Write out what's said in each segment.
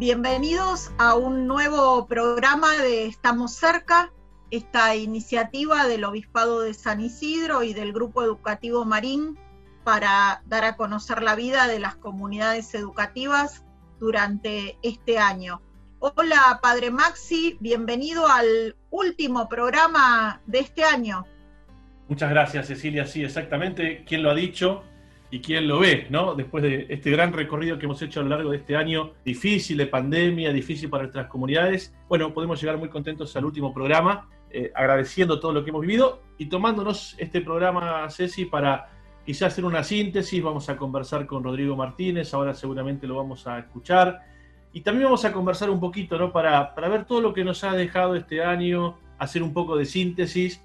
Bienvenidos a un nuevo programa de Estamos cerca, esta iniciativa del Obispado de San Isidro y del Grupo Educativo Marín para dar a conocer la vida de las comunidades educativas durante este año. Hola, Padre Maxi, bienvenido al último programa de este año. Muchas gracias, Cecilia. Sí, exactamente. ¿Quién lo ha dicho? Y quién lo ve, ¿no? Después de este gran recorrido que hemos hecho a lo largo de este año difícil de pandemia, difícil para nuestras comunidades, bueno, podemos llegar muy contentos al último programa, eh, agradeciendo todo lo que hemos vivido y tomándonos este programa, Ceci, para quizás hacer una síntesis. Vamos a conversar con Rodrigo Martínez, ahora seguramente lo vamos a escuchar. Y también vamos a conversar un poquito, ¿no? Para, para ver todo lo que nos ha dejado este año, hacer un poco de síntesis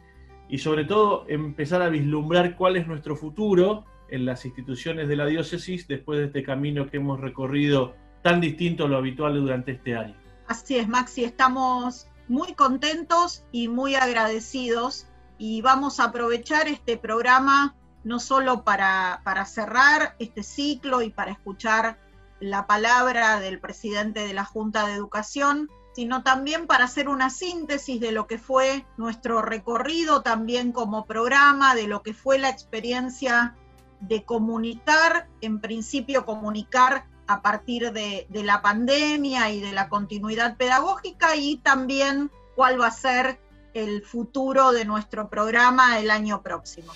y sobre todo empezar a vislumbrar cuál es nuestro futuro en las instituciones de la diócesis después de este camino que hemos recorrido tan distinto a lo habitual durante este año. Así es, Maxi, estamos muy contentos y muy agradecidos y vamos a aprovechar este programa no solo para, para cerrar este ciclo y para escuchar la palabra del presidente de la Junta de Educación, sino también para hacer una síntesis de lo que fue nuestro recorrido también como programa, de lo que fue la experiencia de comunicar, en principio comunicar a partir de, la pandemia y de la continuidad pedagógica y también cuál va a ser el futuro de nuestro programa el año próximo.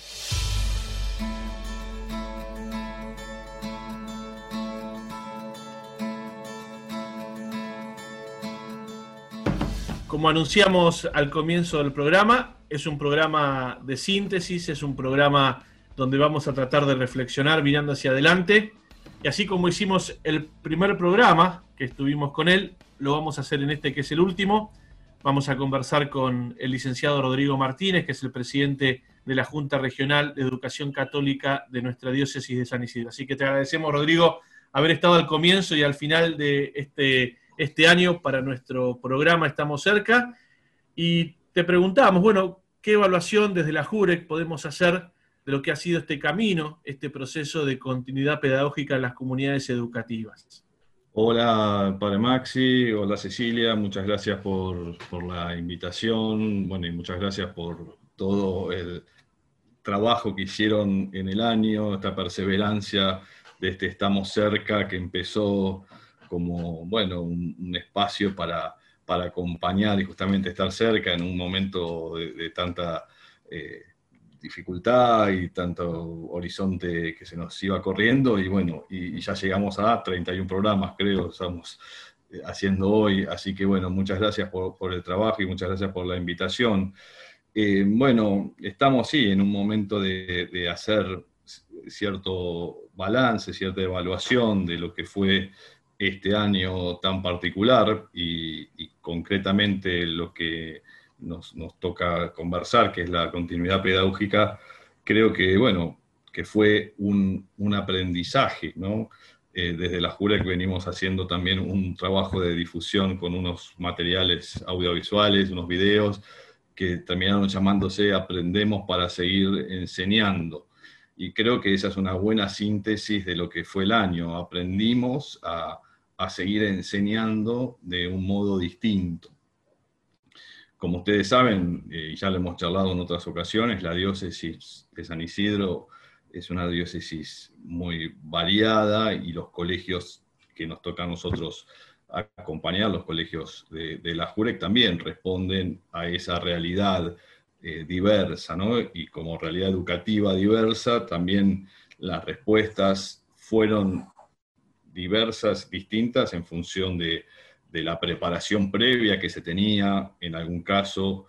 Como anunciamos al comienzo del programa, es un programa de síntesis, es un programa donde vamos a tratar de reflexionar mirando hacia adelante. Y así como hicimos el primer programa que estuvimos con él, lo vamos a hacer en este que es el último. Vamos a conversar con el licenciado Rodrigo Martínez, que es el presidente de la Junta Regional de Educación Católica de nuestra diócesis de San Isidro. Así que te agradecemos, Rodrigo, haber estado al comienzo y al final de este, este año para nuestro programa Estamos cerca. Y te preguntamos, bueno, ¿qué evaluación desde la JUREC podemos hacer de lo que ha sido este camino, este proceso de continuidad pedagógica en las comunidades educativas. Hola, Padre Maxi, hola Cecilia, muchas gracias por, la invitación, bueno, y muchas gracias por todo el trabajo que hicieron en el año, esta perseverancia de este Estamos cerca, que empezó como, bueno, un, espacio para, para, acompañar y justamente estar cerca en un momento de, tanta... Eh, dificultad y tanto horizonte que se nos iba corriendo y bueno, y, ya llegamos a 31 programas, creo, estamos eh, haciendo hoy, así que bueno, muchas gracias por, el trabajo y muchas gracias por la invitación. Eh, bueno, estamos sí en un momento de, hacer cierto balance, cierta evaluación de lo que fue este año tan particular y concretamente lo que nos, toca conversar, que es la continuidad pedagógica, creo que, bueno, que fue un, aprendizaje, ¿no? Eh, desde la que venimos haciendo también un trabajo de difusión con unos materiales audiovisuales, unos videos, que terminaron llamándose Aprendemos para seguir enseñando. Y creo que esa es una buena síntesis de lo que fue el año. Aprendimos a, a seguir enseñando de un modo distinto. Como ustedes saben, eh, y ya lo hemos charlado en otras ocasiones, la diócesis de San Isidro es una diócesis muy variada y los colegios que nos toca a nosotros acompañar, los colegios de, la JUREC también responden a esa realidad eh, diversa, ¿no? Y como realidad educativa diversa, también las respuestas fueron diversas, distintas en función de, de la preparación previa que se tenía, en algún caso,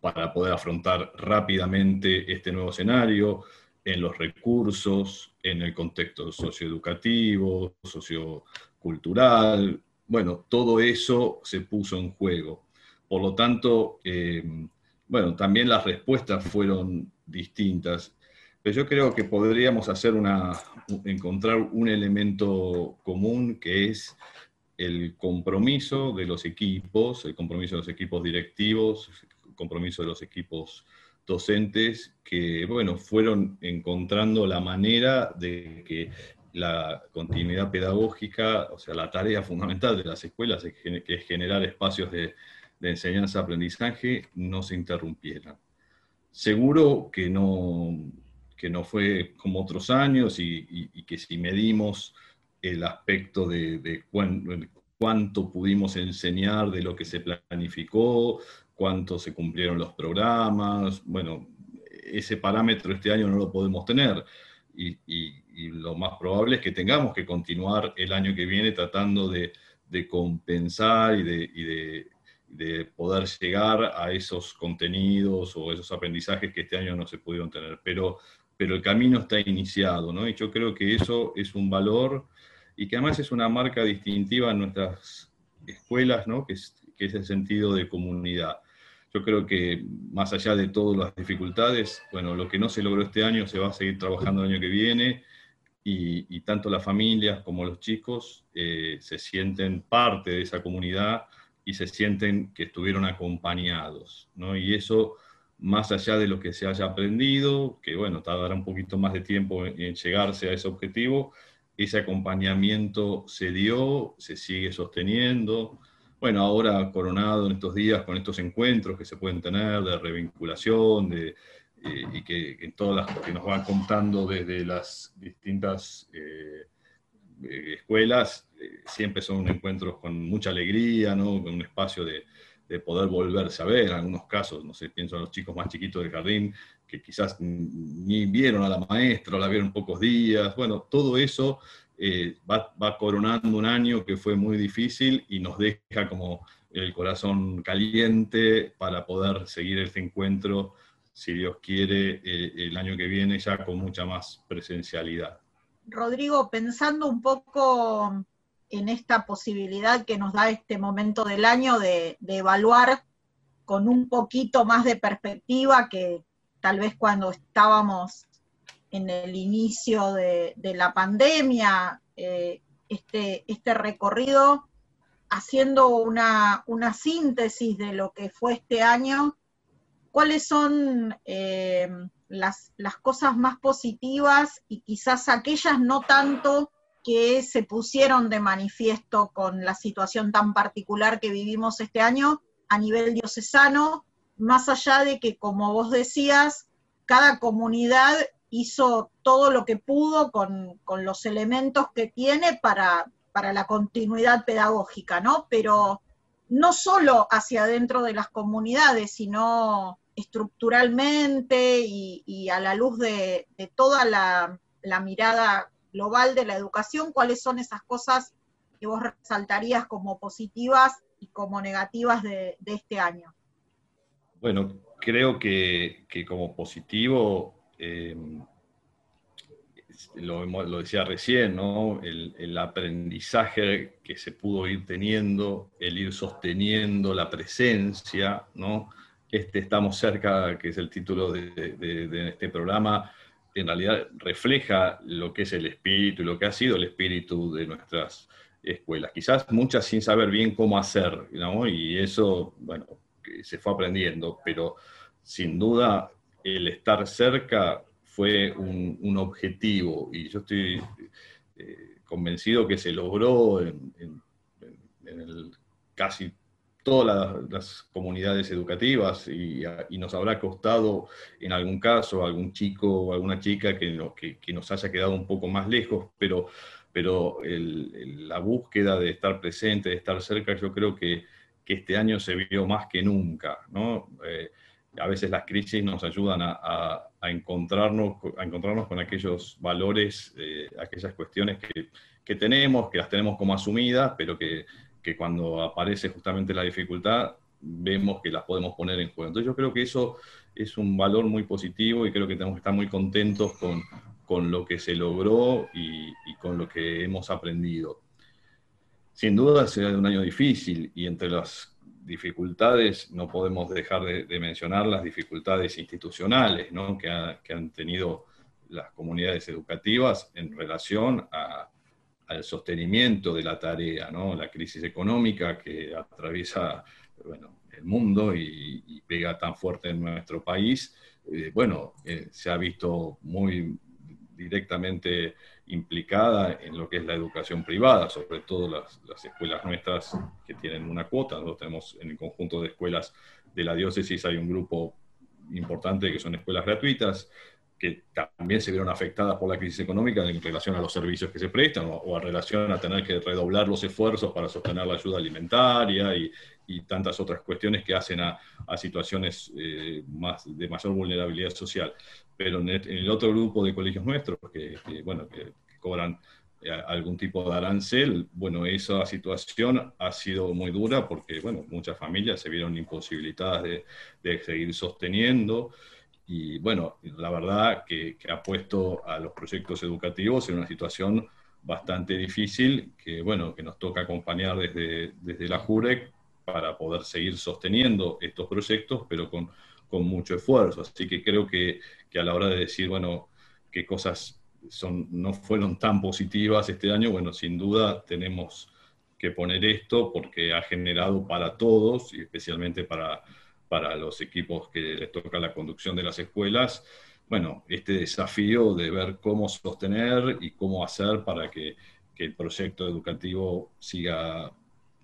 para poder afrontar rápidamente este nuevo escenario, en los recursos, en el contexto socioeducativo, sociocultural. Bueno, todo eso se puso en juego. Por lo tanto, eh, bueno, también las respuestas fueron distintas. Pero yo creo que podríamos hacer una, encontrar un elemento común que es el compromiso de los equipos, el compromiso de los equipos directivos, el compromiso de los equipos docentes que, bueno, fueron encontrando la manera de que la continuidad pedagógica, o sea, la tarea fundamental de las escuelas, es que es generar espacios de, enseñanza-aprendizaje, no se interrumpieran. Seguro que no, que no fue como otros años y, que si medimos el aspecto de, cuánto pudimos enseñar de lo que se planificó, cuánto se cumplieron los programas, bueno, ese parámetro este año no lo podemos tener. Y, lo más probable es que tengamos que continuar el año que viene tratando de, compensar y, de, poder llegar a esos contenidos o esos aprendizajes que este año no se pudieron tener. Pero, pero el camino está iniciado, ¿no? Y yo creo que eso es un valor y que además es una marca distintiva en nuestras escuelas, ¿no? que, es, el sentido de comunidad. Yo creo que más allá de todas las dificultades, bueno, lo que no se logró este año se va a seguir trabajando el año que viene y, tanto las familias como los chicos eh, se sienten parte de esa comunidad y se sienten que estuvieron acompañados, ¿no? Y eso, más allá de lo que se haya aprendido, que bueno, tardará un poquito más de tiempo en llegarse a ese objetivo, ese acompañamiento se dio, se sigue sosteniendo. Bueno, ahora coronado en estos días con estos encuentros que se pueden tener de revinculación, de, eh, y que, en todas las que nos van contando desde las distintas eh, eh, escuelas, siempre son encuentros con mucha alegría, ¿no? con un espacio de, de poder volverse a ver, en algunos casos, no sé, pienso en los chicos más chiquitos del jardín, que quizás ni vieron a la maestra la vieron pocos días. Bueno, todo eso eh, va, coronando un año que fue muy difícil y nos deja como el corazón caliente para poder seguir este encuentro, si Dios quiere, eh, el año que viene ya con mucha más presencialidad. Rodrigo, pensando un poco en esta posibilidad que nos da este momento del año de evaluar con un poquito más de perspectiva que, tal vez cuando estábamos en el inicio de, la pandemia, eh, este, este, recorrido haciendo una, síntesis de lo que fue este año, cuáles son eh, las, las, cosas más positivas y quizás aquellas no tanto que se pusieron de manifiesto con la situación tan particular que vivimos este año a nivel diocesano más allá de que, como vos decías, cada comunidad hizo todo lo que pudo con, los elementos que tiene para, para, la continuidad pedagógica, ¿no? Pero no solo hacia adentro de las comunidades, sino estructuralmente y, a la luz de, toda la, mirada global de la educación, cuáles son esas cosas que vos resaltarías como positivas y como negativas de este año. Bueno, creo que, como positivo, eh, lo, decía recién, ¿no? El, aprendizaje que se pudo ir teniendo, el ir sosteniendo la presencia, ¿no? Este Estamos cerca, que es el título de, este programa, en realidad refleja lo que es el espíritu y lo que ha sido el espíritu de nuestras escuelas. Quizás muchas sin saber bien cómo hacer, ¿no? Y eso, bueno, se fue aprendiendo, pero sin duda el estar cerca fue un, objetivo y yo estoy eh, convencido que se logró en, casi todas las, comunidades educativas y, nos habrá costado en algún caso algún chico o alguna chica que, nos haya quedado un poco más lejos, pero, pero la búsqueda de estar presente, de estar cerca, yo creo que que este año se vio más que nunca. ¿no? Eh, a veces las crisis nos ayudan a, encontrarnos, a encontrarnos con aquellos valores, eh, aquellas cuestiones que, tenemos, que las tenemos como asumidas, pero que, que, cuando aparece justamente la dificultad vemos que las podemos poner en juego. Entonces yo creo que eso es un valor muy positivo y creo que tenemos que estar muy contentos con, con lo que se logró y con lo que hemos aprendido. Sin duda será un año difícil y entre las dificultades no podemos dejar de, mencionar las dificultades institucionales que, han tenido las comunidades educativas en relación al sostenimiento de la tarea, la crisis económica que atraviesa el mundo y, pega tan fuerte en nuestro país, eh, bueno, eh, se ha visto muy directamente implicada en lo que es la educación privada, sobre todo las, las, escuelas nuestras que tienen una cuota. Nosotros tenemos en el conjunto de escuelas de la diócesis hay un grupo importante que son escuelas gratuitas, que también se vieron afectadas por la crisis económica en relación a los servicios que se prestan o, en relación a tener que redoblar los esfuerzos para sostener la ayuda alimentaria y, y tantas otras cuestiones que hacen a, situaciones eh, de mayor vulnerabilidad social. Pero en el, otro grupo de colegios nuestros, que, bueno, que, cobran eh, algún tipo de arancel, bueno, esa situación ha sido muy dura porque, bueno, muchas familias se vieron imposibilitadas de, de seguir sosteniendo y bueno, la verdad que, ha puesto a los proyectos educativos en una situación bastante difícil que, bueno, que nos toca acompañar desde, desde la JUREC para poder seguir sosteniendo estos proyectos, pero con, con mucho esfuerzo. Así que creo que, que, a la hora de decir, bueno, qué cosas son, no fueron tan positivas este año, bueno, sin duda tenemos que poner esto porque ha generado para todos, y especialmente para para los equipos que les toca la conducción de las escuelas, bueno, este desafío de ver cómo sostener y cómo hacer para que, el proyecto educativo siga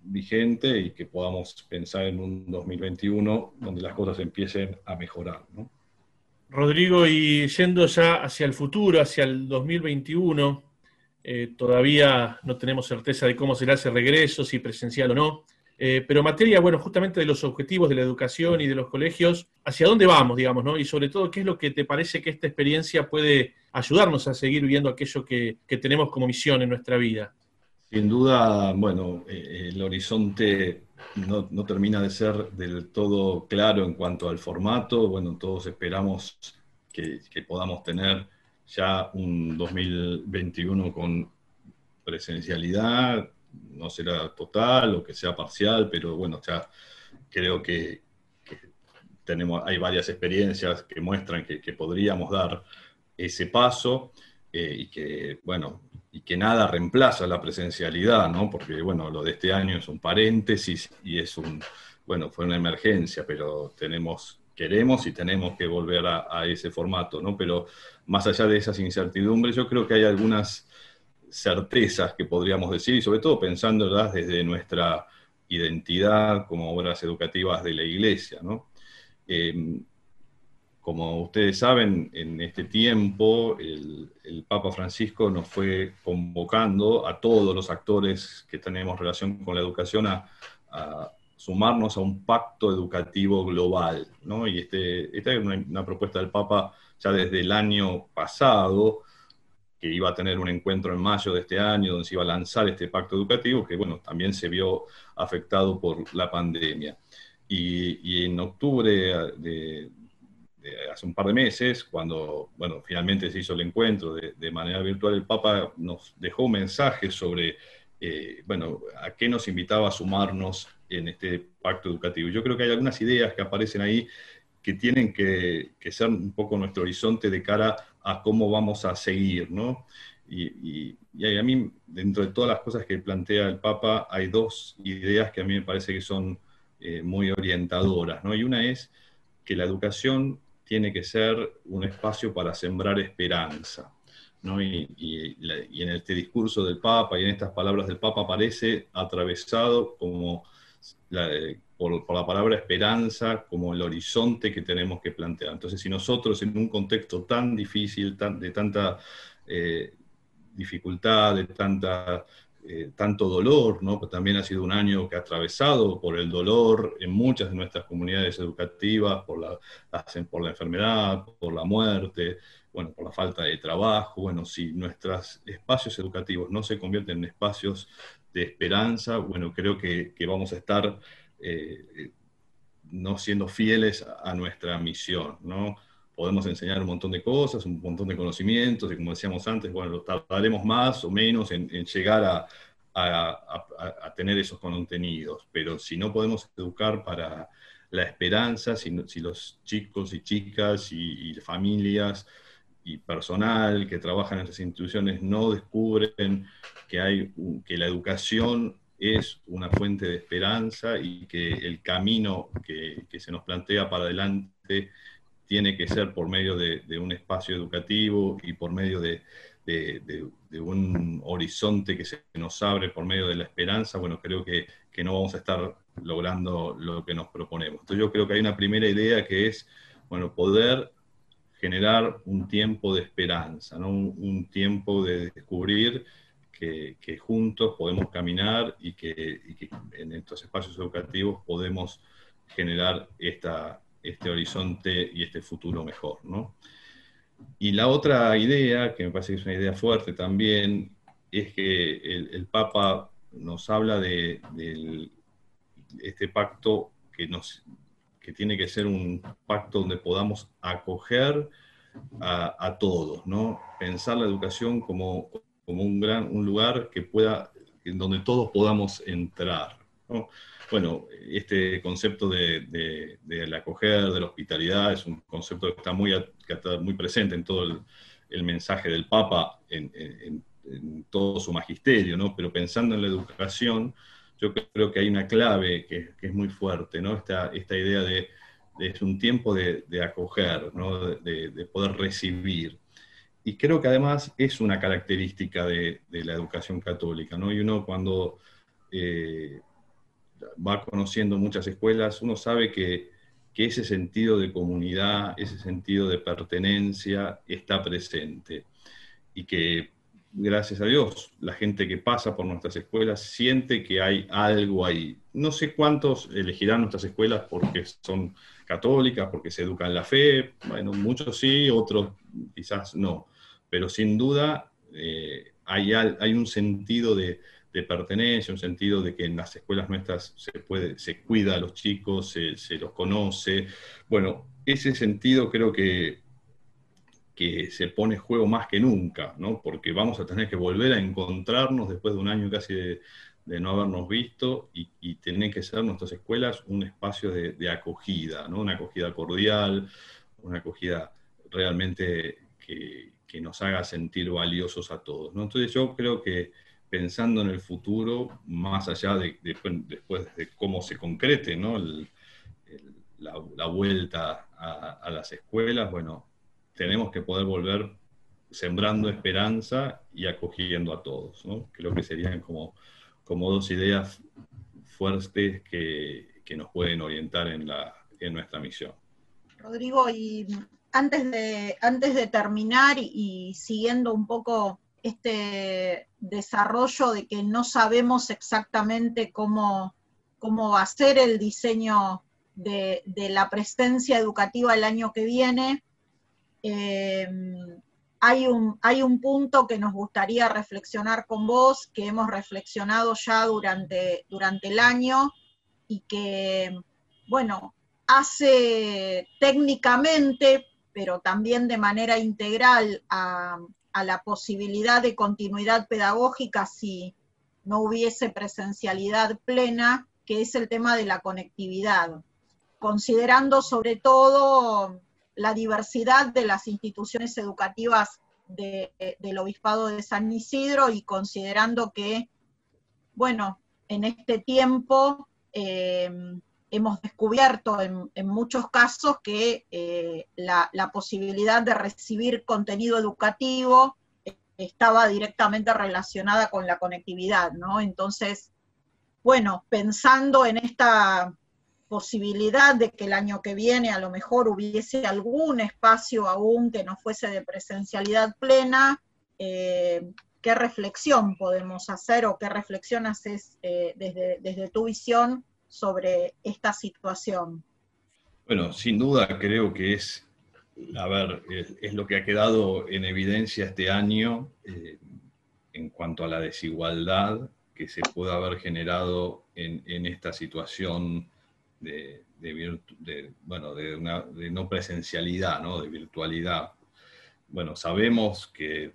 vigente y que podamos pensar en un 2021 donde las cosas empiecen a mejorar. Rodrigo, y yendo ya hacia el futuro, hacia el 2021, eh, todavía no tenemos certeza de cómo será ese regreso, si presencial o no. Eh, pero materia, bueno, justamente de los objetivos de la educación y de los colegios, ¿hacia dónde vamos, digamos, no? Y sobre todo, ¿qué es lo que te parece que esta experiencia puede ayudarnos a seguir viviendo aquello que, tenemos como misión en nuestra vida? Sin duda, bueno, eh, el horizonte no, termina de ser del todo claro en cuanto al formato. Bueno, todos esperamos que, podamos tener ya un 2021 con presencialidad, no será total o que sea parcial, pero bueno, ya creo que, tenemos, hay varias experiencias que muestran que, podríamos dar ese paso eh, y que, bueno, y que nada reemplaza la presencialidad, ¿no? Porque, bueno, lo de este año es un paréntesis y es un, bueno, fue una emergencia, pero tenemos, queremos y tenemos que volver a, ese formato, ¿no? Pero más allá de esas incertidumbres, yo creo que hay algunas certezas que podríamos decir, y sobre todo pensándolas desde nuestra identidad como obras educativas de la Iglesia. Em, como ustedes saben, en este tiempo el, Papa Francisco nos fue convocando a todos los actores que tenemos relación con la educación a, sumarnos a un pacto educativo global. Y este, esta es una propuesta del Papa ya desde el año pasado, que iba a tener un encuentro en mayo de este año donde se iba a lanzar este pacto educativo, que bueno, también se vio afectado por la pandemia. Y, en octubre de, hace un par de meses, cuando bueno, finalmente se hizo el encuentro de, manera virtual, el Papa nos dejó un mensaje sobre eh, bueno, a qué nos invitaba a sumarnos en este pacto educativo. Yo creo que hay algunas ideas que aparecen ahí que tienen que, ser un poco nuestro horizonte de cara a cómo vamos a seguir, ¿no? Y, a mí, dentro de todas las cosas que plantea el Papa, hay dos ideas que a mí me parece que son eh, muy orientadoras, ¿no? Y una es que la educación tiene que ser un espacio para sembrar esperanza, ¿no? Y, en este discurso del Papa y en estas palabras del Papa aparece atravesado como la, por, la palabra esperanza como el horizonte que tenemos que plantear. Entonces, si nosotros en un contexto tan difícil, de tanta eh, dificultad, de tanta, eh, tanto dolor, ¿no? También ha sido un año que ha atravesado por el dolor en muchas de nuestras comunidades educativas, por la, por la enfermedad, por la muerte, bueno, por la falta de trabajo. Bueno, si nuestros espacios educativos no se convierten en espacios de esperanza, bueno, creo que, vamos a estar eh, no siendo fieles a, nuestra misión, ¿no? Podemos enseñar un montón de cosas, un montón de conocimientos, y como decíamos antes, bueno, tardaremos más o menos en, llegar a, a, tener esos contenidos, pero si no podemos educar para la esperanza, si, si los chicos y chicas y, familias y personal que trabajan en estas instituciones no descubren que, hay, que la educación es una fuente de esperanza y que el camino que, se nos plantea para adelante tiene que ser por medio de, un espacio educativo y por medio de, un horizonte que se nos abre por medio de la esperanza, bueno, creo que, no vamos a estar logrando lo que nos proponemos. Entonces yo creo que hay una primera idea que es, bueno, poder generar un tiempo de esperanza, un, tiempo de descubrir que, juntos podemos caminar que, y que, en estos espacios educativos podemos generar esta, este horizonte y este futuro mejor. ¿no? Y la otra idea, que me parece que es una idea fuerte también, es que el, Papa nos habla de, este pacto que, nos, que tiene que ser un pacto donde podamos acoger a, todos, ¿no? pensar la educación como, como un, gran, un lugar que pueda, en donde todos podamos entrar. ¿No? bueno, este concepto de, la acoger, de la hospitalidad, es un concepto que está muy, muy presente en todo el, mensaje del Papa, en, todo su magisterio, ¿no? Pero pensando en la educación, yo creo que hay una clave que, es muy fuerte, ¿no? Esta, esta idea de, es un tiempo de, acoger, ¿no? de, poder recibir. Y creo que además es una característica de, la educación católica, ¿no? Y uno cuando eh, va conociendo muchas escuelas, uno sabe que, ese sentido de comunidad, ese sentido de pertenencia está presente. Y que gracias a Dios, la gente que pasa por nuestras escuelas siente que hay algo ahí. No sé cuántos elegirán nuestras escuelas porque son católicas, porque se educan la fe, bueno, muchos sí, otros quizás no, pero sin duda eh, hay un sentido de, de pertenencia, un sentido de que en las escuelas nuestras se, puede, se cuida a los chicos, se, los conoce. Bueno, ese sentido creo que, que se pone en juego más que nunca, ¿no? porque vamos a tener que volver a encontrarnos después de un año casi de, no habernos visto y, y tener que ser nuestras escuelas un espacio de, acogida, ¿no? una acogida cordial, una acogida realmente que, nos haga sentir valiosos a todos. ¿no? Entonces yo creo que pensando en el futuro, más allá de, después de cómo se concrete la, vuelta a, las escuelas, bueno, tenemos que poder volver sembrando esperanza y acogiendo a todos. ¿no? Creo que serían como, como dos ideas fuertes que, nos pueden orientar en, la, en nuestra misión. Rodrigo, y antes de, antes de terminar y siguiendo un poco este desarrollo de que no sabemos exactamente cómo, cómo va a ser el diseño de, la presencia educativa el año que viene. Eh, hay, un, hay un punto que nos gustaría reflexionar con vos, que hemos reflexionado ya durante, durante el año y que, bueno, hace técnicamente, pero también de manera integral a, a la posibilidad de continuidad pedagógica si no hubiese presencialidad plena, que es el tema de la conectividad, considerando sobre todo la diversidad de las instituciones educativas del Obispado de San Isidro y considerando que, bueno, en este tiempo eh, hemos descubierto en, muchos casos que eh, la, posibilidad de recibir contenido educativo eh, estaba directamente relacionada con la conectividad, ¿no? Entonces, bueno, pensando en esta posibilidad de que el año que viene a lo mejor hubiese algún espacio aún que no fuese de presencialidad plena, eh, ¿qué reflexión podemos hacer o qué reflexión haces desde, desde tu visión sobre esta situación? Bueno, sin duda creo que es, a ver, es, lo que ha quedado en evidencia este año eh, en cuanto a la desigualdad que se puede haber generado en, esta situación de, bueno, de, no presencialidad, ¿no? de virtualidad. Bueno, sabemos que,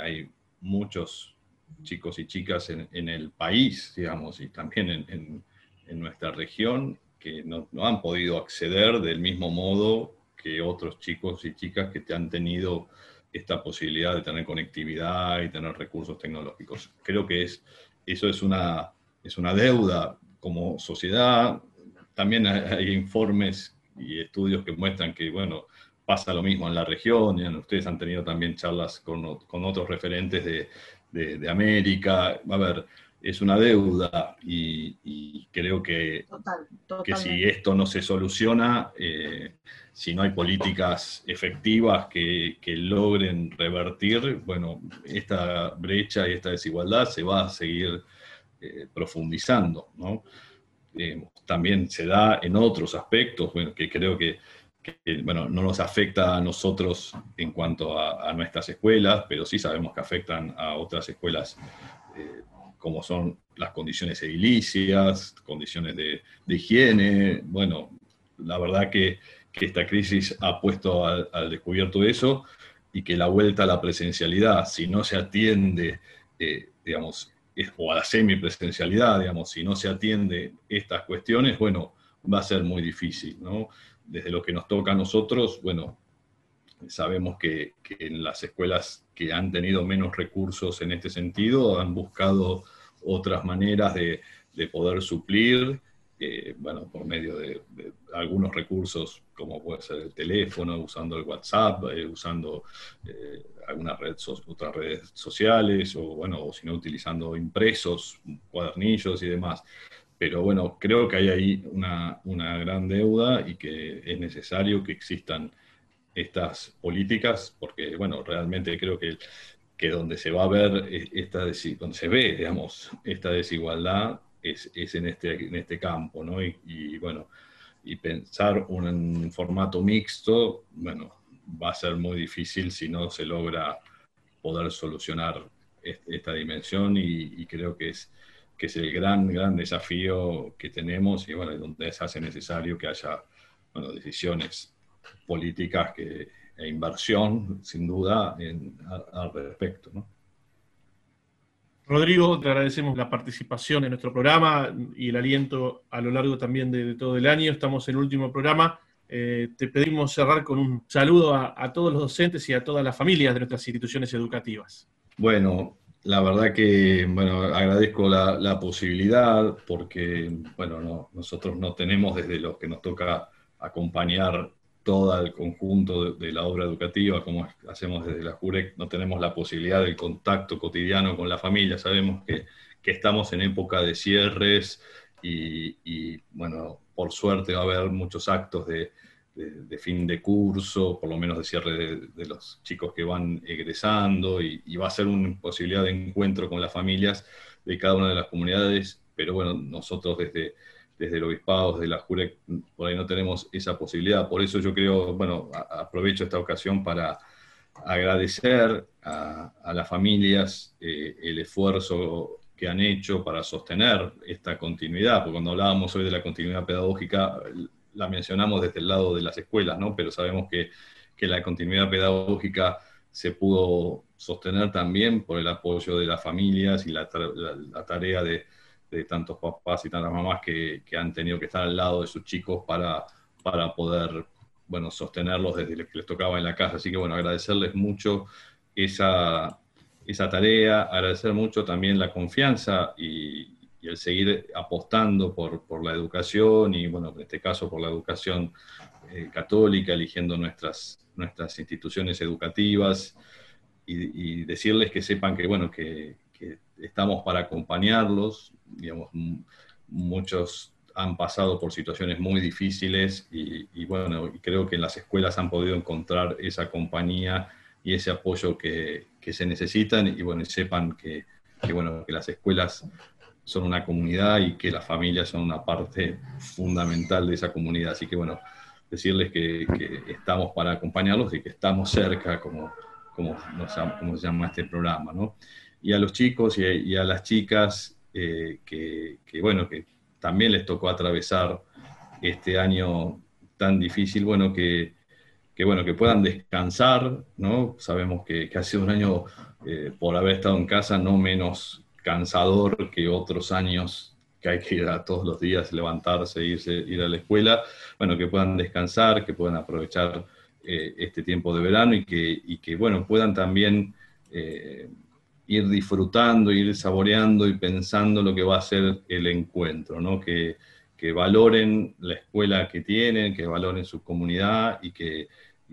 hay muchos chicos y chicas en, el país, digamos, y también en, en nuestra región que no, han podido acceder del mismo modo que otros chicos y chicas que te han tenido esta posibilidad de tener conectividad y tener recursos tecnológicos. Creo que es, eso es una, es una deuda como sociedad. También hay, informes y estudios que muestran que, bueno, pasa lo mismo en la región, y ustedes han tenido también charlas con, con otros referentes de, de, América. A ver, es una deuda y, creo que, que, si esto no se soluciona, eh, si no hay políticas efectivas que, que, logren revertir, bueno, esta brecha y esta desigualdad se va a seguir eh, profundizando, ¿no? Eh, también se da en otros aspectos, bueno, que creo que, bueno, no nos afecta a nosotros en cuanto a, nuestras escuelas, pero sí sabemos que afectan a otras escuelas, como son las condiciones edilicias, condiciones de, higiene. Bueno, la verdad que, esta crisis ha puesto al, descubierto eso y que la vuelta a la presencialidad, si no se atiende, eh, digamos, o a la semipresencialidad, digamos, si no se atiende estas cuestiones, bueno, va a ser muy difícil, ¿no? Desde lo que nos toca a nosotros, bueno, sabemos que, en las escuelas que han tenido menos recursos en este sentido han buscado otras maneras de, poder suplir, eh, bueno, por medio de, algunos recursos como puede ser el teléfono, usando el WhatsApp, eh, usando eh, algunas otras redes sociales, o bueno, o si no, utilizando impresos, cuadernillos y demás. Pero bueno, creo que hay ahí una, una gran deuda y que es necesario que existan estas políticas, porque bueno, realmente creo que, que donde se va a ver esta donde se ve, digamos, esta desigualdad es, es en, este, en este campo, ¿no? Y, y bueno, y pensar un formato mixto, bueno, va a ser muy difícil si no se logra poder solucionar esta dimensión y, creo que es, que es el gran, gran desafío que tenemos y bueno, donde se hace necesario que haya bueno, decisiones políticas que, e inversión, sin duda, al respecto. Rodrigo, te agradecemos la participación en nuestro programa y el aliento a lo largo también de todo el año. Estamos en el último programa. Eh, te pedimos cerrar con un saludo a, todos los docentes y a todas las familias de nuestras instituciones educativas. Bueno, la verdad que bueno, agradezco la, posibilidad porque bueno, nosotros no tenemos desde los que nos toca acompañar todo el conjunto de, la obra educativa, como hacemos desde la JUREC, no tenemos la posibilidad del contacto cotidiano con la familia. Sabemos que, estamos en época de cierres y, y bueno, por suerte va a haber muchos actos de, fin de curso, por lo menos de cierre de, los chicos que van egresando, y, va a ser una posibilidad de encuentro con las familias de cada una de las comunidades, pero bueno, nosotros desde, desde el obispado, desde la JUREC, por ahí no tenemos esa posibilidad. Por eso yo creo, bueno, aprovecho esta ocasión para agradecer a, las familias eh, el esfuerzo que han hecho para sostener esta continuidad, porque cuando hablábamos hoy de la continuidad pedagógica, la mencionamos desde el lado de las escuelas, ¿no? pero sabemos que, que la continuidad pedagógica se pudo sostener también por el apoyo de las familias y la, la, tarea de, de, tantos papás y tantas mamás que, que, han tenido que estar al lado de sus chicos para, para poder bueno, sostenerlos desde que les tocaba en la casa. Así que bueno, agradecerles mucho esa, esa tarea, agradecer mucho también la confianza y, el seguir apostando por, por, la educación y, bueno, en este caso por la educación eh, católica, eligiendo nuestras, nuestras instituciones educativas y, decirles que sepan que, bueno, que, estamos para acompañarlos, digamos, muchos han pasado por situaciones muy difíciles y, y bueno, creo que en las escuelas han podido encontrar esa compañía y ese apoyo que, que se necesitan y bueno, sepan que, que, bueno, que las escuelas son una comunidad y que las familias son una parte fundamental de esa comunidad. Así que bueno, decirles que, que estamos para acompañarlos y que estamos cerca, como, como, como se llama este programa, ¿no? Y a los chicos y a, las chicas eh, que, que, bueno, que también les tocó atravesar este año tan difícil, bueno, que, que, bueno, que puedan descansar, ¿no? Sabemos que, ha sido un año, eh, por haber estado en casa, no menos cansador que otros años que hay que ir a todos los días, levantarse, irse, ir a la escuela, bueno, que puedan descansar, que puedan aprovechar eh, este tiempo de verano y que, y que bueno, puedan también ir disfrutando, ir saboreando y pensando lo que va a ser el encuentro, ¿no? Que, que valoren la escuela que tienen, que valoren su comunidad y que,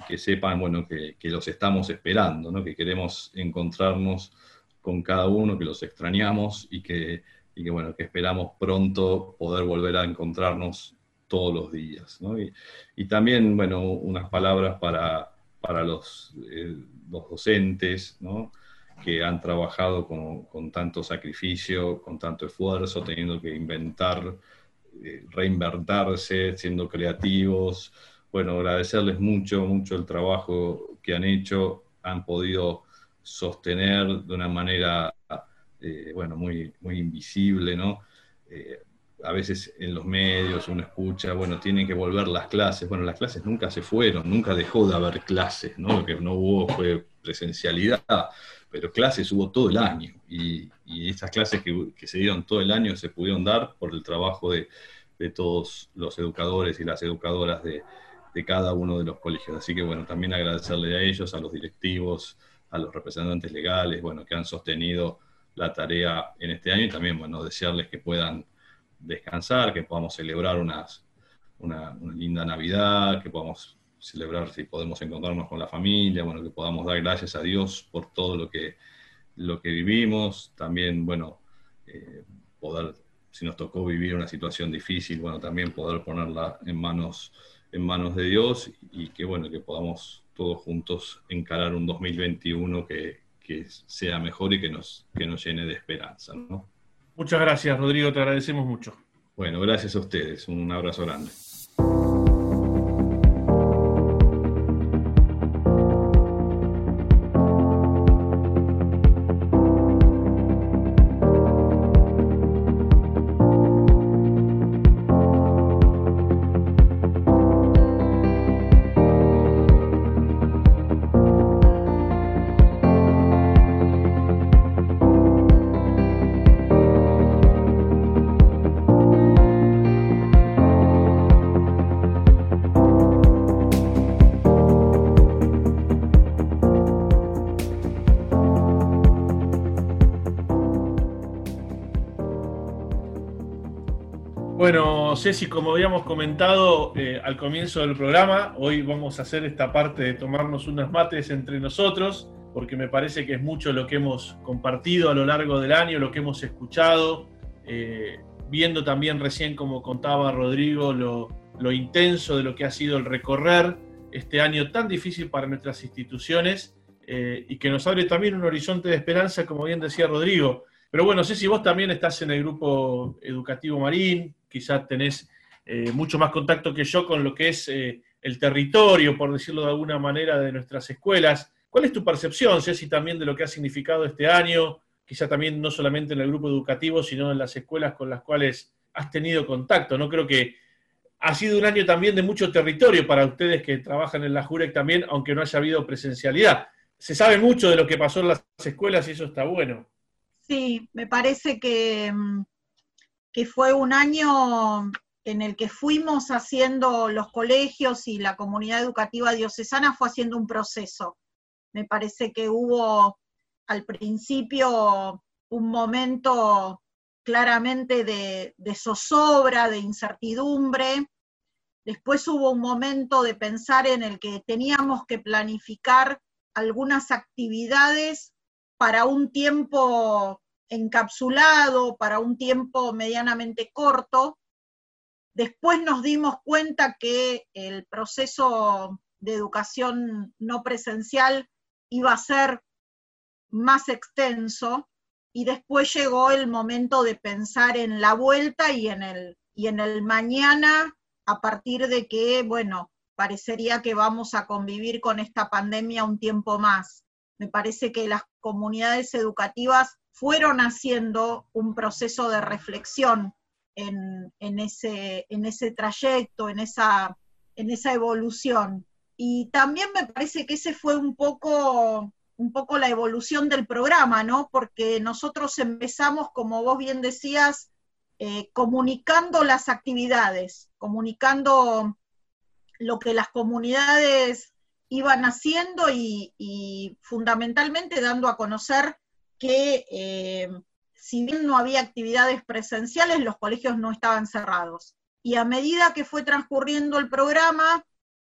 que sepan, bueno, que, los estamos esperando, ¿no? que queremos encontrarnos con cada uno, que los extrañamos y que, y que, bueno, que esperamos pronto poder volver a encontrarnos todos los días. ¿no? Y, también, bueno, unas palabras para, para los, eh, los docentes, ¿no? Que han trabajado con, con, tanto sacrificio, con tanto esfuerzo, teniendo que inventar eh, reinvertirse, siendo creativos. Bueno, agradecerles mucho, mucho el trabajo que han hecho, han podido sostener de una manera, eh, bueno, muy, muy invisible, ¿no? Eh, a veces en los medios uno escucha, bueno, tienen que volver las clases. Bueno, las clases nunca se fueron, nunca dejó de haber clases, ¿no? Lo que no hubo fue presencialidad, pero clases hubo todo el año. Y, y esas clases que, que, se dieron todo el año se pudieron dar por el trabajo de, de todos los educadores y las educadoras de, de, cada uno de los colegios. Así que bueno, también agradecerle a ellos, a los directivos, a los representantes legales, bueno, que han sostenido la tarea en este año y también, bueno, desearles que puedan descansar, que podamos celebrar unas, una, una linda Navidad, que podamos celebrar si podemos encontrarnos con la familia, bueno, que podamos dar gracias a Dios por todo lo que lo que vivimos, también, bueno, eh, poder, si nos tocó vivir una situación difícil, bueno, también poder ponerla en manos, en manos de Dios y que, bueno, que podamos todos juntos encarar un 2021 que, que sea mejor y que nos, que nos llene de esperanza, ¿no? Muchas gracias, Rodrigo, te agradecemos mucho. Bueno, gracias a ustedes, un abrazo grande. Ceci, como habíamos comentado eh, al comienzo del programa, hoy vamos a hacer esta parte de tomarnos unas mates entre nosotros, porque me parece que es mucho lo que hemos compartido a lo largo del año, lo que hemos escuchado, eh, viendo también recién, como contaba Rodrigo, lo, intenso de lo que ha sido el recorrer este año tan difícil para nuestras instituciones eh, y que nos abre también un horizonte de esperanza, como bien decía Rodrigo. Pero bueno, sé si vos también estás en el grupo educativo Marín, quizás tenés eh, mucho más contacto que yo con lo que es eh, el territorio, por decirlo de alguna manera, de nuestras escuelas. ¿Cuál es tu percepción, Ceci, también de lo que ha significado este año? Quizá también no solamente en el grupo educativo, sino en las escuelas con las cuales has tenido contacto. No creo que ha sido un año también de mucho territorio para ustedes que trabajan en la JUREC también, aunque no haya habido presencialidad. Se sabe mucho de lo que pasó en las escuelas y eso está bueno. Sí, me parece que mm, que fue un año en el que fuimos haciendo los colegios y la comunidad educativa diocesana fue haciendo un proceso. Me parece que hubo al principio un momento claramente de, zozobra, de incertidumbre. Después hubo un momento de pensar en el que teníamos que planificar algunas actividades para un tiempo encapsulado para un tiempo medianamente corto. Después nos dimos cuenta que el proceso de educación no presencial iba a ser más extenso y después llegó el momento de pensar en la vuelta y en el, y en el mañana a partir de que, bueno, parecería que vamos a convivir con esta pandemia un tiempo más. Me parece que las comunidades educativas fueron haciendo un proceso de reflexión en, ese, en ese trayecto, en esa, en esa evolución. Y también me parece que ese fue un poco, un poco la evolución del programa, ¿no? Porque nosotros empezamos, como vos bien decías, eh, comunicando las actividades, comunicando lo que las comunidades iban haciendo y fundamentalmente dando a conocer que eh, si bien no había actividades presenciales, los colegios no estaban cerrados. y a medida que fue transcurriendo el programa,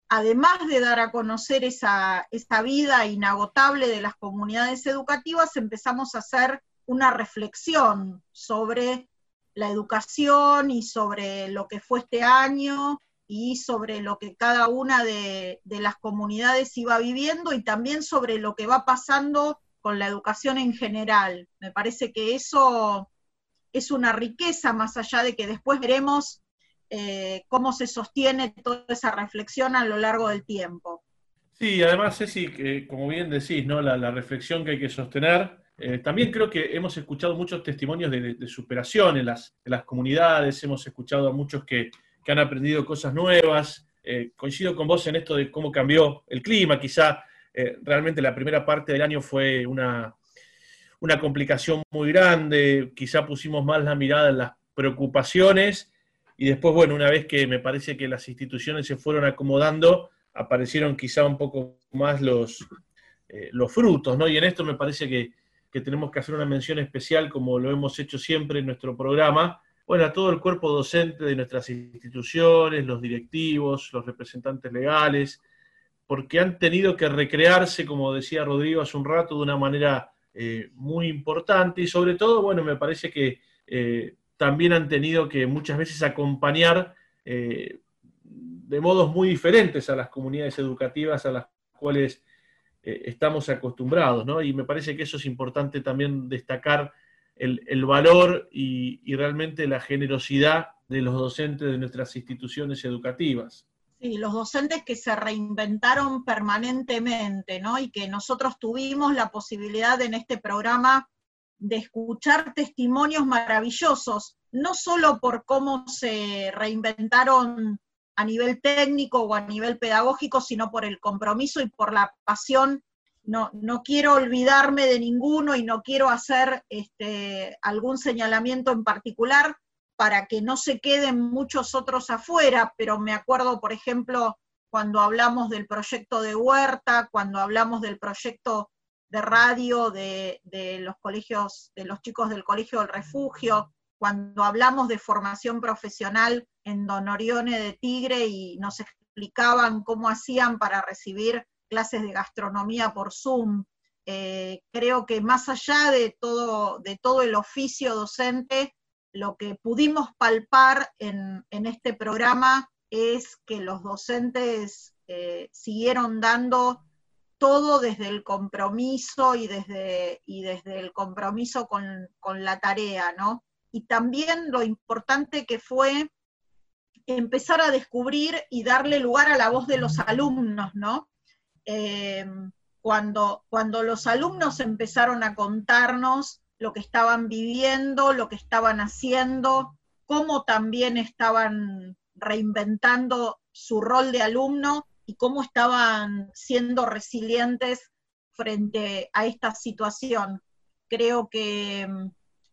además de dar a conocer esa, esa vida inagotable de las comunidades educativas, empezamos a hacer una reflexión sobre la educación y sobre lo que fue este año y sobre lo que cada una de, las comunidades iba viviendo y también sobre lo que va pasando con la educación en general. Me parece que eso es una riqueza más allá de que después veremos eh, cómo se sostiene toda esa reflexión a lo largo del tiempo. Sí, además, Ceci, que como bien decís, ¿no? la, reflexión que hay que sostener. Eh, también creo que hemos escuchado muchos testimonios de, superación en las, comunidades, hemos escuchado a muchos que, que han aprendido cosas nuevas. Eh, coincido con vos en esto de cómo cambió el clima, quizá eh, realmente la primera parte del año fue una, una complicación muy grande, quizá pusimos más la mirada en las preocupaciones y después, bueno, una vez que me parece que las instituciones se fueron acomodando, aparecieron quizá un poco más los, eh, los frutos, ¿no? Y en esto me parece que, que tenemos que hacer una mención especial, como lo hemos hecho siempre en nuestro programa, bueno, a todo el cuerpo docente de nuestras instituciones, los directivos, los representantes legales, porque han tenido que recrearse, como decía Rodrigo hace un rato, de una manera eh, muy importante y sobre todo, bueno, me parece que eh, también han tenido que muchas veces acompañar eh, de modos muy diferentes a las comunidades educativas a las cuales estamos acostumbrados, ¿no? Y me parece que eso es importante también destacar el, valor y, realmente la generosidad de los docentes de nuestras instituciones educativas. Sí, los docentes que se reinventaron permanentemente, ¿no? Y que nosotros tuvimos la posibilidad en este programa de escuchar testimonios maravillosos, no solo por cómo se reinventaron a nivel técnico o a nivel pedagógico, sino por el compromiso y por la pasión no, no quiero olvidarme de ninguno y no quiero hacer este, algún señalamiento en particular para que no se queden muchos otros afuera, pero me acuerdo, por ejemplo, cuando hablamos del proyecto de Huerta, cuando hablamos del proyecto de radio de, los colegios, de los chicos del Colegio del Refugio, cuando hablamos de formación profesional en Don Orione de Tigre y nos explicaban cómo hacían para recibir clases de gastronomía por Zoom. Eh, creo que más allá de todo, de todo el oficio docente, lo que pudimos palpar en, este programa es que los docentes eh, siguieron dando todo desde el compromiso y desde, y desde el compromiso con, con, la tarea, ¿no? Y también lo importante que fue empezar a descubrir y darle lugar a la voz de los alumnos, ¿no? Eh, cuando, cuando los alumnos empezaron a contarnos lo que estaban viviendo, lo que estaban haciendo, cómo también estaban reinventando su rol de alumno y cómo estaban siendo resilientes frente a esta situación. Creo que mm,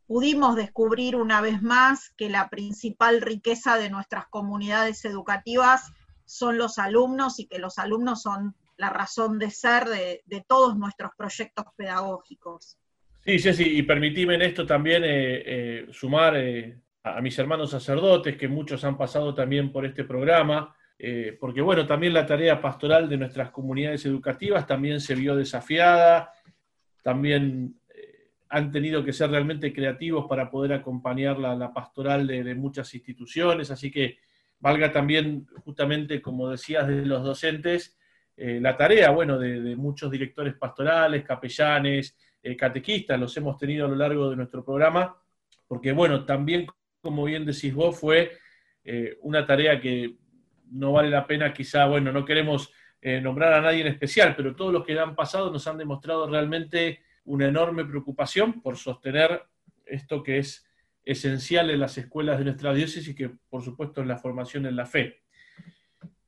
pudimos descubrir una vez más que la principal riqueza de nuestras comunidades educativas son los alumnos y que los alumnos son la razón de ser de, todos nuestros proyectos pedagógicos. Sí, Ceci, y permitime en esto también eh, eh, sumar eh, a, mis hermanos sacerdotes, que muchos han pasado también por este programa, porque bueno, también la tarea pastoral de nuestras comunidades educativas también se vio desafiada, también han tenido que ser realmente creativos para poder acompañar la, pastoral de, muchas instituciones, así que valga también, justamente como decías, de los docentes, la tarea, bueno, de, muchos directores pastorales, capellanes, eh, catequistas, los hemos tenido a lo largo de nuestro programa, porque, bueno, también, como bien decís vos, fue eh, una tarea que no vale la pena, quizá, bueno, no queremos nombrar a nadie en especial, pero todos los que han pasado nos han demostrado realmente una enorme preocupación por sostener esto que es esencial en las escuelas de nuestra diócesis que, por supuesto, es la formación en la fe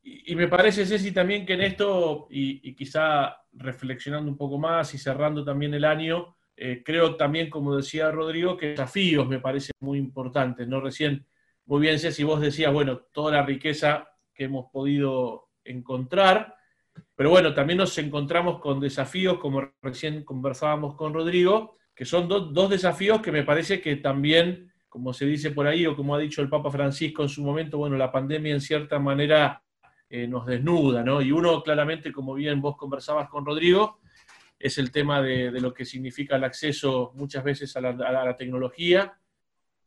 y, me parece, Ceci, también que en esto, y, quizá reflexionando un poco más y cerrando también el año, eh, creo también, como decía Rodrigo, que desafíos me parecen muy importantes, ¿no? Recién, muy bien, Ceci, vos decías, bueno, toda la riqueza que hemos podido encontrar, pero bueno, también nos encontramos con desafíos, como recién conversábamos con Rodrigo, que son dos desafíos que me parece que también como se dice por ahí o como ha dicho el Papa Francisco en su momento, bueno, la pandemia en cierta manera eh, nos desnuda, ¿no? Y uno claramente, como bien vos conversabas con Rodrigo, es el tema de, lo que significa el acceso muchas veces a la, tecnología.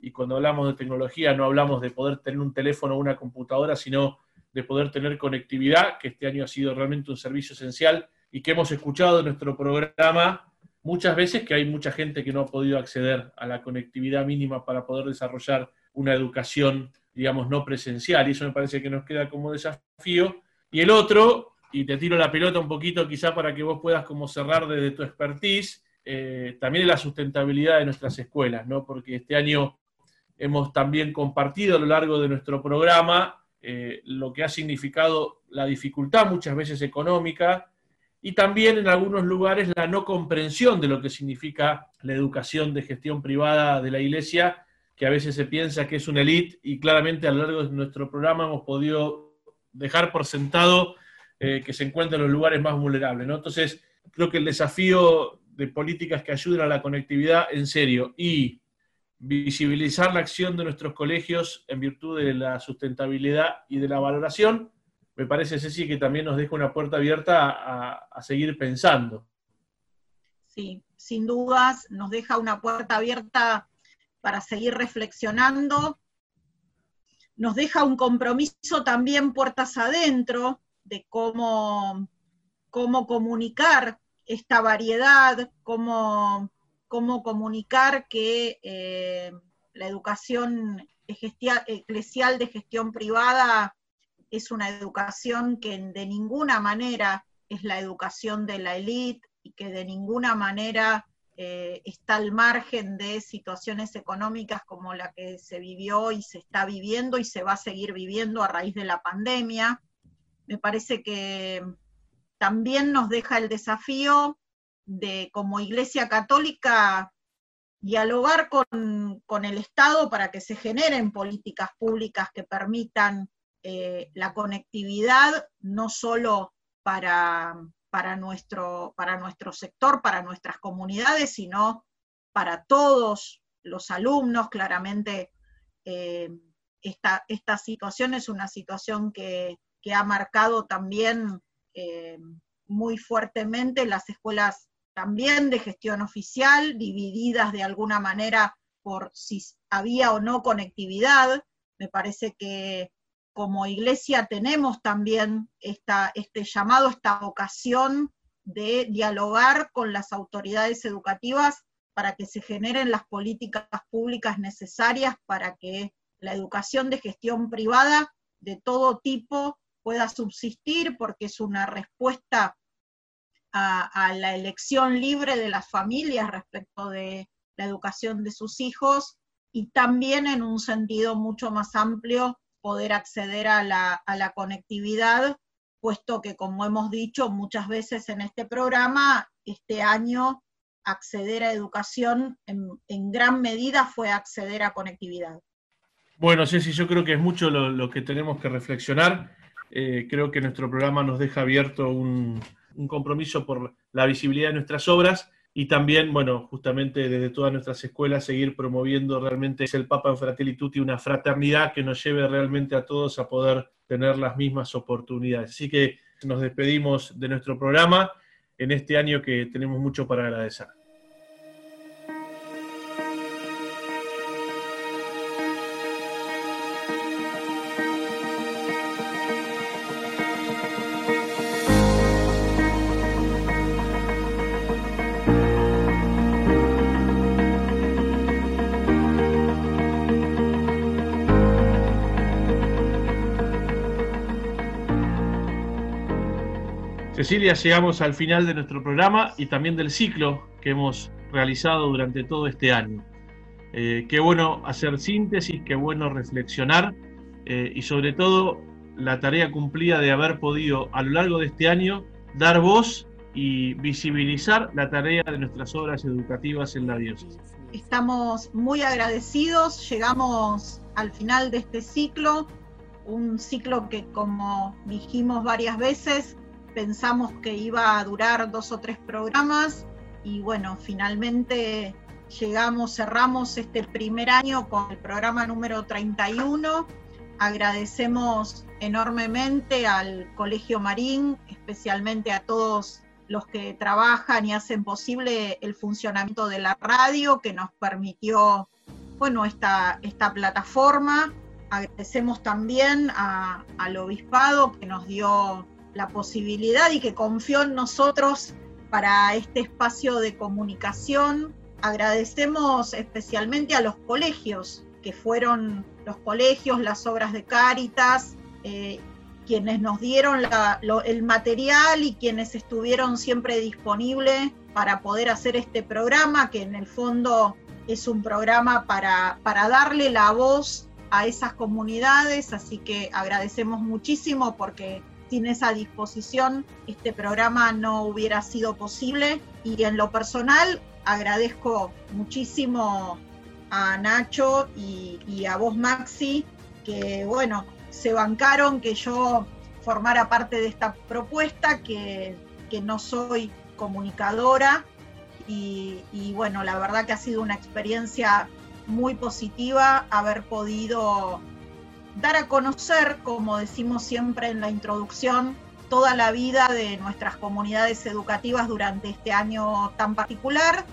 Y cuando hablamos de tecnología no hablamos de poder tener un teléfono o una computadora, sino de poder tener conectividad, que este año ha sido realmente un servicio esencial y que hemos escuchado en nuestro programa muchas veces que hay mucha gente que no ha podido acceder a la conectividad mínima para poder desarrollar una educación, digamos, no presencial. Y eso me parece que nos queda como desafío. Y el otro, y te tiro la pelota un poquito quizá para que vos puedas como cerrar desde tu expertise, eh, también es la sustentabilidad de nuestras escuelas, ¿no? Porque este año hemos también compartido a lo largo de nuestro programa eh, lo que ha significado la dificultad muchas veces económica, y también en algunos lugares la no comprensión de lo que significa la educación de gestión privada de la Iglesia, que a veces se piensa que es una élite y claramente a lo largo de nuestro programa hemos podido dejar por sentado eh, que se encuentra en los lugares más vulnerables. Entonces, creo que el desafío de políticas que ayuden a la conectividad en serio y visibilizar la acción de nuestros colegios en virtud de la sustentabilidad y de la valoración me parece, Ceci, que también nos deja una puerta abierta a, seguir pensando. Sí, sin dudas nos deja una puerta abierta para seguir reflexionando. Nos deja un compromiso también puertas adentro de cómo, cómo comunicar esta variedad, cómo, cómo comunicar que eh, la educación eclesial de gestión privada es una educación que de ninguna manera es la educación de la élite y que de ninguna manera eh, está al margen de situaciones económicas como la que se vivió y se está viviendo y se va a seguir viviendo a raíz de la pandemia. Me parece que también nos deja el desafío de, como Iglesia Católica, dialogar con, con el Estado para que se generen políticas públicas que permitan eh, la conectividad no solo para, para, nuestro, para nuestro sector, para nuestras comunidades, sino para todos los alumnos. Claramente eh, esta, esta, situación es una situación que, ha marcado también eh, muy fuertemente las escuelas también de gestión oficial, divididas de alguna manera por si había o no conectividad. Me parece que como iglesia tenemos también esta, este llamado, esta vocación de dialogar con las autoridades educativas para que se generen las políticas públicas necesarias para que la educación de gestión privada de todo tipo pueda subsistir, porque es una respuesta a, a la elección libre de las familias respecto de la educación de sus hijos y también en un sentido mucho más amplio poder acceder a la, conectividad, puesto que, como hemos dicho muchas veces en este programa, este año acceder a educación en, gran medida fue acceder a conectividad. Bueno, Ceci, yo creo que es mucho lo, que tenemos que reflexionar. Eh, creo que nuestro programa nos deja abierto un, un, compromiso por la visibilidad de nuestras obras y también, bueno, justamente desde todas nuestras escuelas seguir promoviendo realmente el Papa en Fratelli Tutti, una fraternidad que nos lleve realmente a todos a poder tener las mismas oportunidades. Así que nos despedimos de nuestro programa en este año que tenemos mucho para agradecer. Cecilia, llegamos al final de nuestro programa y también del ciclo que hemos realizado durante todo este año. Eh, qué bueno hacer síntesis, qué bueno reflexionar eh, y sobre todo la tarea cumplida de haber podido a lo largo de este año dar voz y visibilizar la tarea de nuestras obras educativas en la diócesis. Estamos muy agradecidos, llegamos al final de este ciclo, un ciclo que como dijimos varias veces pensamos que iba a durar dos o tres programas y bueno, finalmente llegamos, cerramos este primer año con el programa número 31. Agradecemos enormemente al Colegio Marín, especialmente a todos los que trabajan y hacen posible el funcionamiento de la radio que nos permitió, bueno, esta, esta plataforma. Agradecemos también al obispado que nos dio la posibilidad y que confió en nosotros para este espacio de comunicación. Agradecemos especialmente a los colegios, que fueron los colegios, las obras de Cáritas, eh, quienes nos dieron el material y quienes estuvieron siempre disponibles para poder hacer este programa, que en el fondo es un programa para, para darle la voz a esas comunidades, así que agradecemos muchísimo porque sin esa disposición este programa no hubiera sido posible. Y en lo personal agradezco muchísimo a Nacho y, a vos Maxi que bueno se bancaron que yo formara parte de esta propuesta que, no soy comunicadora. Y, y bueno la verdad que ha sido una experiencia muy positiva haber podido dar a conocer, como decimos siempre en la introducción, toda la vida de nuestras comunidades educativas durante este año tan particular.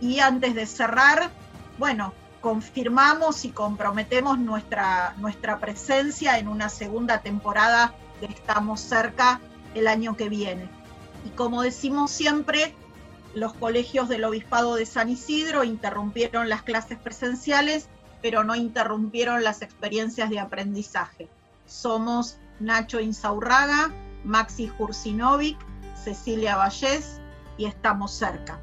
Y antes de cerrar, bueno, confirmamos y comprometemos nuestra, nuestra presencia en una segunda temporada que estamos cerca el año que viene. Y como decimos siempre, los colegios del Obispado de San Isidro interrumpieron las clases presenciales pero no interrumpieron las experiencias de aprendizaje. Somos Nacho Insaurraga, Maxi Jursinovic, Cecilia Vallés y estamos cerca.